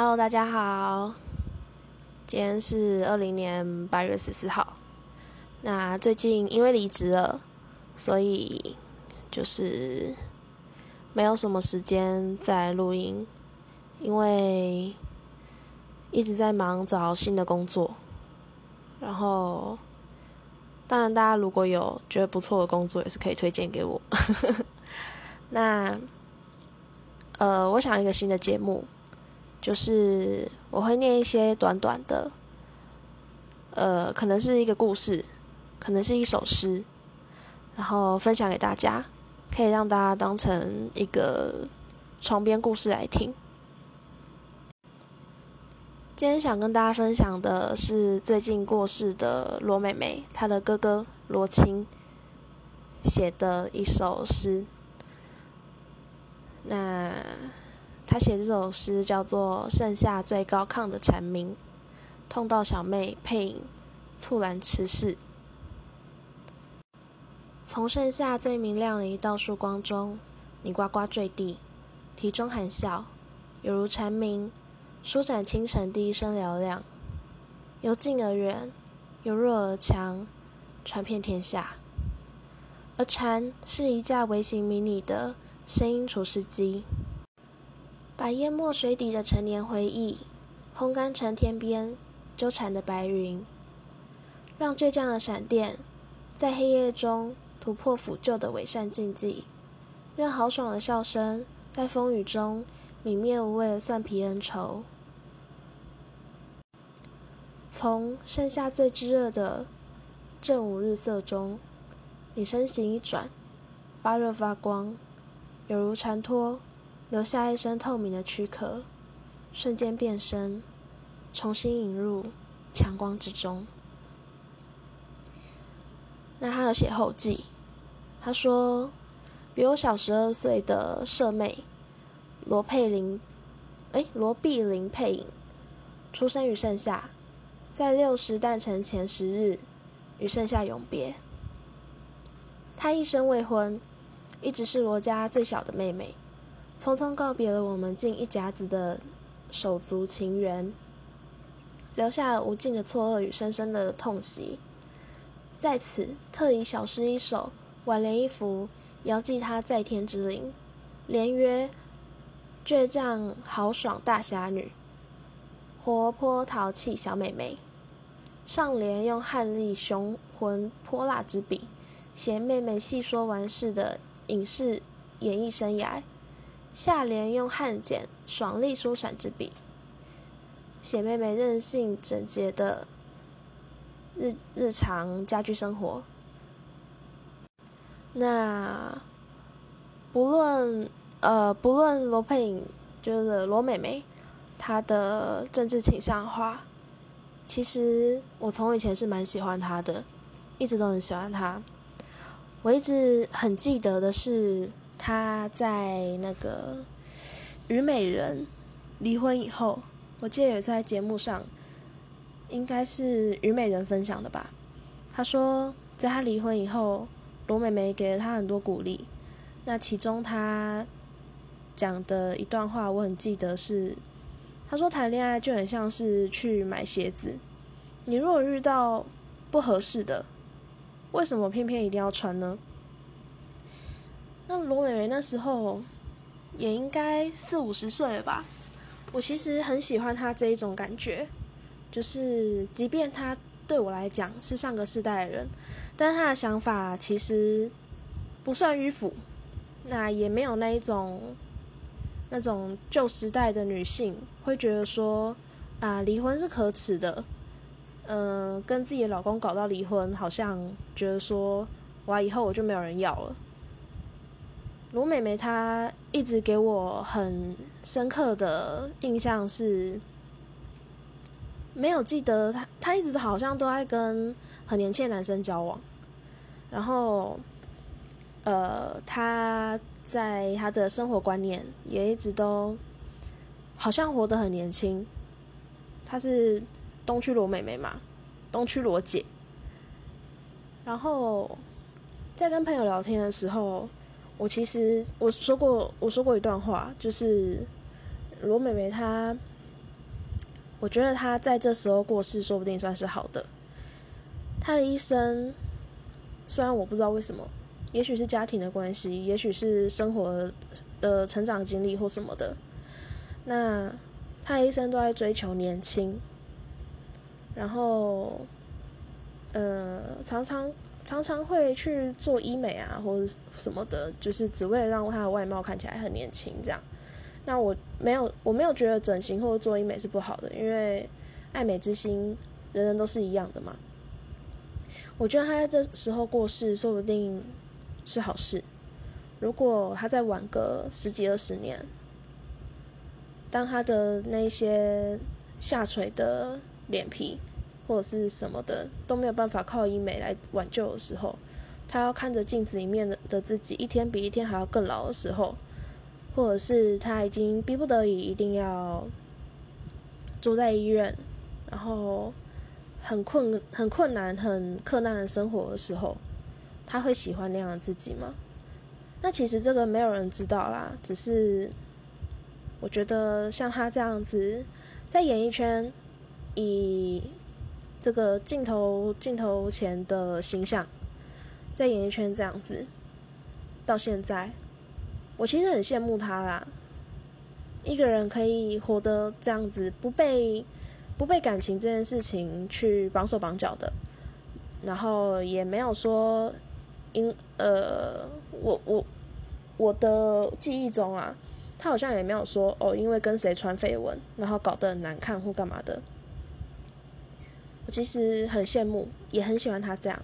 Hello，大家好，今天是二零年八月十四号。那最近因为离职了，所以就是没有什么时间在录音，因为一直在忙找新的工作。然后，当然大家如果有觉得不错的工作，也是可以推荐给我。那，呃，我想一个新的节目。就是我会念一些短短的，呃，可能是一个故事，可能是一首诗，然后分享给大家，可以让大家当成一个床边故事来听。今天想跟大家分享的是最近过世的罗美美，她的哥哥罗青写的一首诗。那。他写这首诗叫做《盛夏最高亢的蝉鸣》，痛到小妹配影，猝然辞世。从盛夏最明亮的一道曙光中，你呱呱坠地，啼中含笑，犹如蝉鸣，舒展清晨第一声嘹亮，由近而远，由弱而强，传遍天下。而蝉是一架微型迷你的声音除湿机。把淹没水底的陈年回忆烘干成天边纠缠的白云，让倔强的闪电在黑夜中突破腐旧的伪善禁忌，任豪爽的笑声在风雨中泯灭无谓的蒜皮恩仇。从盛夏最炙热的正午日色中，你身形一转，发热发光，有如蝉脱。留下一身透明的躯壳，瞬间变身，重新引入强光之中。那他有写后记，他说，比我小十二岁的舍妹罗佩玲，哎，罗碧玲佩影，出生于盛夏，在六十诞辰前十日与盛夏永别。她一生未婚，一直是罗家最小的妹妹。匆匆告别了我们近一甲子的手足情缘，留下了无尽的错愕与深深的痛惜。在此，特以小诗一首，挽联一幅，遥寄他在天之灵。联曰：倔强豪爽大侠女，活泼淘气小美眉。上联用汉丽雄浑泼辣之笔，写妹妹细说完事的影视演艺生涯。下联用汉简爽利舒展之笔，写妹妹任性整洁的日日常家居生活。那不论呃不论罗佩影就是罗美美，她的政治倾向话，其实我从以前是蛮喜欢她的，一直都很喜欢她。我一直很记得的是。他在那个《虞美人》离婚以后，我记得有在节目上，应该是虞美人分享的吧。他说，在他离婚以后，罗美美给了他很多鼓励。那其中他讲的一段话，我很记得是，他说谈恋爱就很像是去买鞋子，你如果遇到不合适的，为什么偏偏一定要穿呢？那罗美美那时候也应该四五十岁了吧？我其实很喜欢她这一种感觉，就是即便她对我来讲是上个世代的人，但是她的想法其实不算迂腐，那也没有那一种那种旧时代的女性会觉得说啊离婚是可耻的，嗯，跟自己的老公搞到离婚，好像觉得说哇以后我就没有人要了。罗美美她一直给我很深刻的印象是，没有记得她，她一直好像都在跟很年轻的男生交往，然后，呃，她在她的生活观念也一直都好像活得很年轻。她是东区罗美美嘛，东区罗姐，然后在跟朋友聊天的时候。我其实我说过，我说过一段话，就是罗美美她我觉得她在这时候过世，说不定算是好的。她的一生，虽然我不知道为什么，也许是家庭的关系，也许是生活的成长经历或什么的，那她一生都在追求年轻，然后，呃，常常常常会去做医美啊，或者什么的，就是只为了让他的外貌看起来很年轻，这样。那我没有，我没有觉得整形或者做医美是不好的，因为爱美之心，人人都是一样的嘛。我觉得他在这时候过世，说不定是好事。如果他再晚个十几二十年，当他的那些下垂的脸皮或者是什么的都没有办法靠医美来挽救的时候，他要看着镜子里面的自己一天比一天还要更老的时候。或者是他已经逼不得已一定要住在医院，然后很困、很困难、很困难的生活的时候，他会喜欢那样的自己吗？那其实这个没有人知道啦。只是我觉得像他这样子，在演艺圈以这个镜头镜头前的形象，在演艺圈这样子到现在。我其实很羡慕他啦，一个人可以活得这样子，不被不被感情这件事情去绑手绑脚的，然后也没有说因呃，我我我的记忆中啊，他好像也没有说哦，因为跟谁传绯闻，然后搞得很难看或干嘛的。我其实很羡慕，也很喜欢他这样。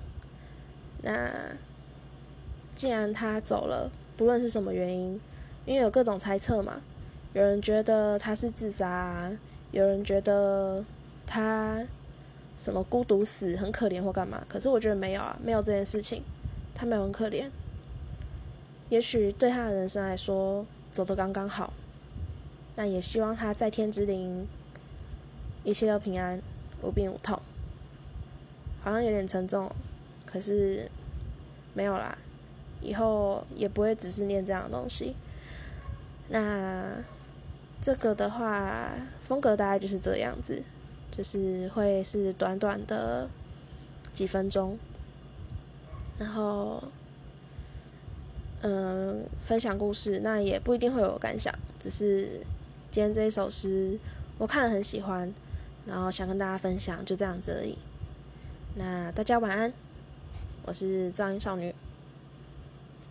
那既然他走了。不论是什么原因，因为有各种猜测嘛，有人觉得他是自杀，有人觉得他什么孤独死很可怜或干嘛，可是我觉得没有啊，没有这件事情，他没有很可怜，也许对他的人生来说走得刚刚好，但也希望他在天之灵一切都平安，无病无痛，好像有点沉重，可是没有啦。以后也不会只是念这样的东西。那这个的话，风格大概就是这样子，就是会是短短的几分钟，然后嗯，分享故事，那也不一定会有感想，只是今天这一首诗我看了很喜欢，然后想跟大家分享，就这样子而已。那大家晚安，我是噪音少女。